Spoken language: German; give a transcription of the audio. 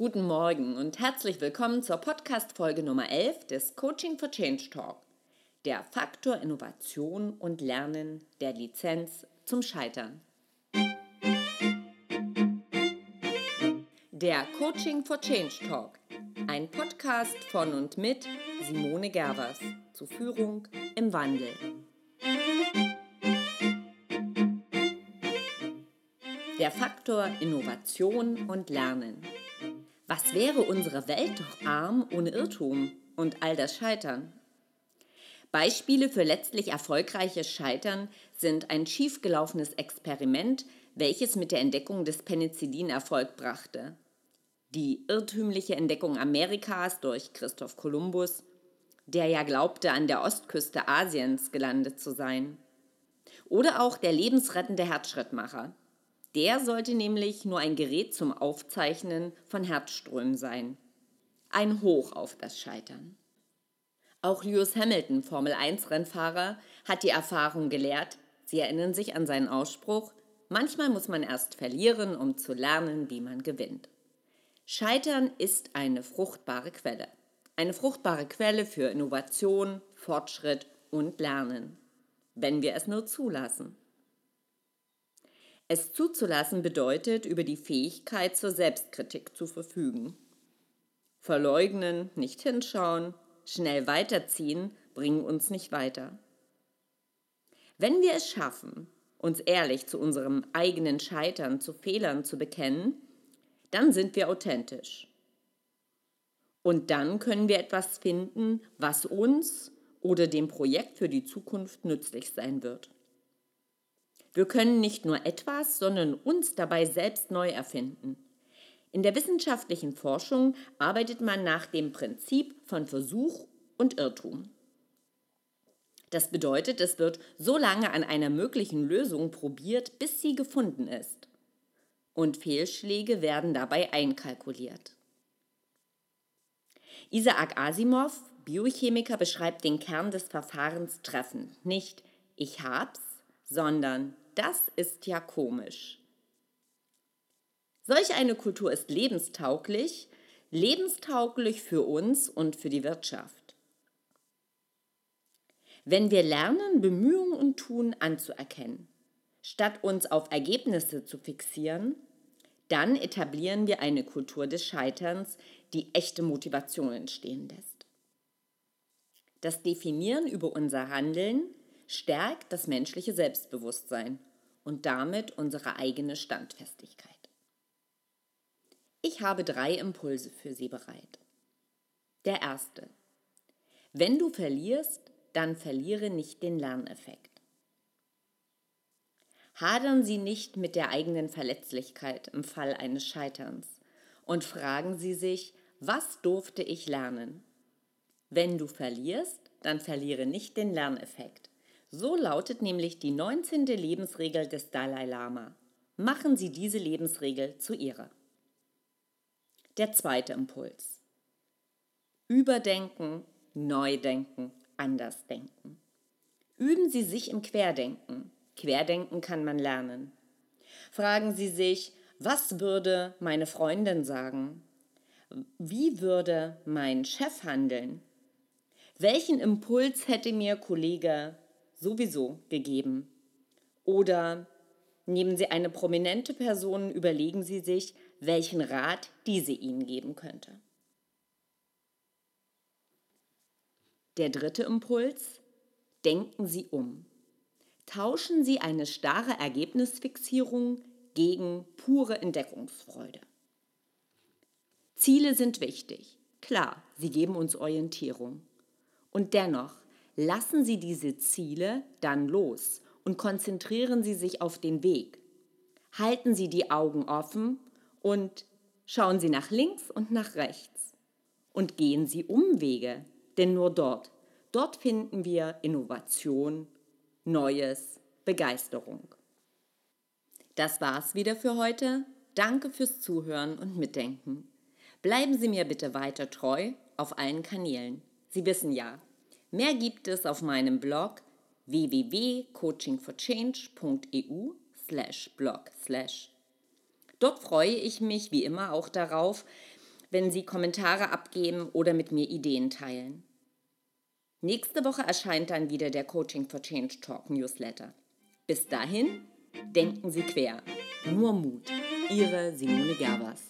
Guten Morgen und herzlich willkommen zur Podcast-Folge Nummer 11 des Coaching for Change Talk. Der Faktor Innovation und Lernen der Lizenz zum Scheitern. Der Coaching for Change Talk. Ein Podcast von und mit Simone Gervers zu Führung im Wandel. Der Faktor Innovation und Lernen. Was wäre unsere Welt doch arm ohne Irrtum und all das Scheitern? Beispiele für letztlich erfolgreiches Scheitern sind ein schiefgelaufenes Experiment, welches mit der Entdeckung des Penicillin Erfolg brachte, die irrtümliche Entdeckung Amerikas durch Christoph Kolumbus, der ja glaubte, an der Ostküste Asiens gelandet zu sein, oder auch der lebensrettende Herzschrittmacher, der sollte nämlich nur ein Gerät zum Aufzeichnen von Herzströmen sein. Ein Hoch auf das Scheitern. Auch Lewis Hamilton, Formel 1-Rennfahrer, hat die Erfahrung gelehrt, Sie erinnern sich an seinen Ausspruch, manchmal muss man erst verlieren, um zu lernen, wie man gewinnt. Scheitern ist eine fruchtbare Quelle. Eine fruchtbare Quelle für Innovation, Fortschritt und Lernen, wenn wir es nur zulassen. Es zuzulassen bedeutet, über die Fähigkeit zur Selbstkritik zu verfügen. Verleugnen, nicht hinschauen, schnell weiterziehen bringen uns nicht weiter. Wenn wir es schaffen, uns ehrlich zu unserem eigenen Scheitern, zu Fehlern zu bekennen, dann sind wir authentisch. Und dann können wir etwas finden, was uns oder dem Projekt für die Zukunft nützlich sein wird. Wir können nicht nur etwas, sondern uns dabei selbst neu erfinden. In der wissenschaftlichen Forschung arbeitet man nach dem Prinzip von Versuch und Irrtum. Das bedeutet, es wird so lange an einer möglichen Lösung probiert, bis sie gefunden ist. Und Fehlschläge werden dabei einkalkuliert. Isaac Asimov, Biochemiker, beschreibt den Kern des Verfahrens treffend. Nicht ich hab's, sondern das ist ja komisch. Solch eine Kultur ist lebenstauglich, lebenstauglich für uns und für die Wirtschaft. Wenn wir lernen, Bemühungen und Tun anzuerkennen, statt uns auf Ergebnisse zu fixieren, dann etablieren wir eine Kultur des Scheiterns, die echte Motivation entstehen lässt. Das Definieren über unser Handeln stärkt das menschliche Selbstbewusstsein und damit unsere eigene Standfestigkeit. Ich habe drei Impulse für Sie bereit. Der erste. Wenn du verlierst, dann verliere nicht den Lerneffekt. Hadern Sie nicht mit der eigenen Verletzlichkeit im Fall eines Scheiterns und fragen Sie sich, was durfte ich lernen? Wenn du verlierst, dann verliere nicht den Lerneffekt. So lautet nämlich die 19. Lebensregel des Dalai Lama. Machen Sie diese Lebensregel zu Ihrer. Der zweite Impuls. Überdenken, Neudenken, Andersdenken. Üben Sie sich im Querdenken. Querdenken kann man lernen. Fragen Sie sich, was würde meine Freundin sagen? Wie würde mein Chef handeln? Welchen Impuls hätte mir Kollege sowieso gegeben. Oder nehmen Sie eine prominente Person, überlegen Sie sich, welchen Rat diese Ihnen geben könnte. Der dritte Impuls, denken Sie um. Tauschen Sie eine starre Ergebnisfixierung gegen pure Entdeckungsfreude. Ziele sind wichtig. Klar, sie geben uns Orientierung. Und dennoch, Lassen Sie diese Ziele dann los und konzentrieren Sie sich auf den Weg. Halten Sie die Augen offen und schauen Sie nach links und nach rechts. Und gehen Sie Umwege, denn nur dort, dort finden wir Innovation, Neues, Begeisterung. Das war's wieder für heute. Danke fürs Zuhören und Mitdenken. Bleiben Sie mir bitte weiter treu auf allen Kanälen. Sie wissen ja, Mehr gibt es auf meinem Blog www.coachingforchange.eu blog Dort freue ich mich wie immer auch darauf, wenn Sie Kommentare abgeben oder mit mir Ideen teilen. Nächste Woche erscheint dann wieder der Coaching for Change Talk Newsletter. Bis dahin, denken Sie quer. Nur Mut. Ihre Simone Gerbers.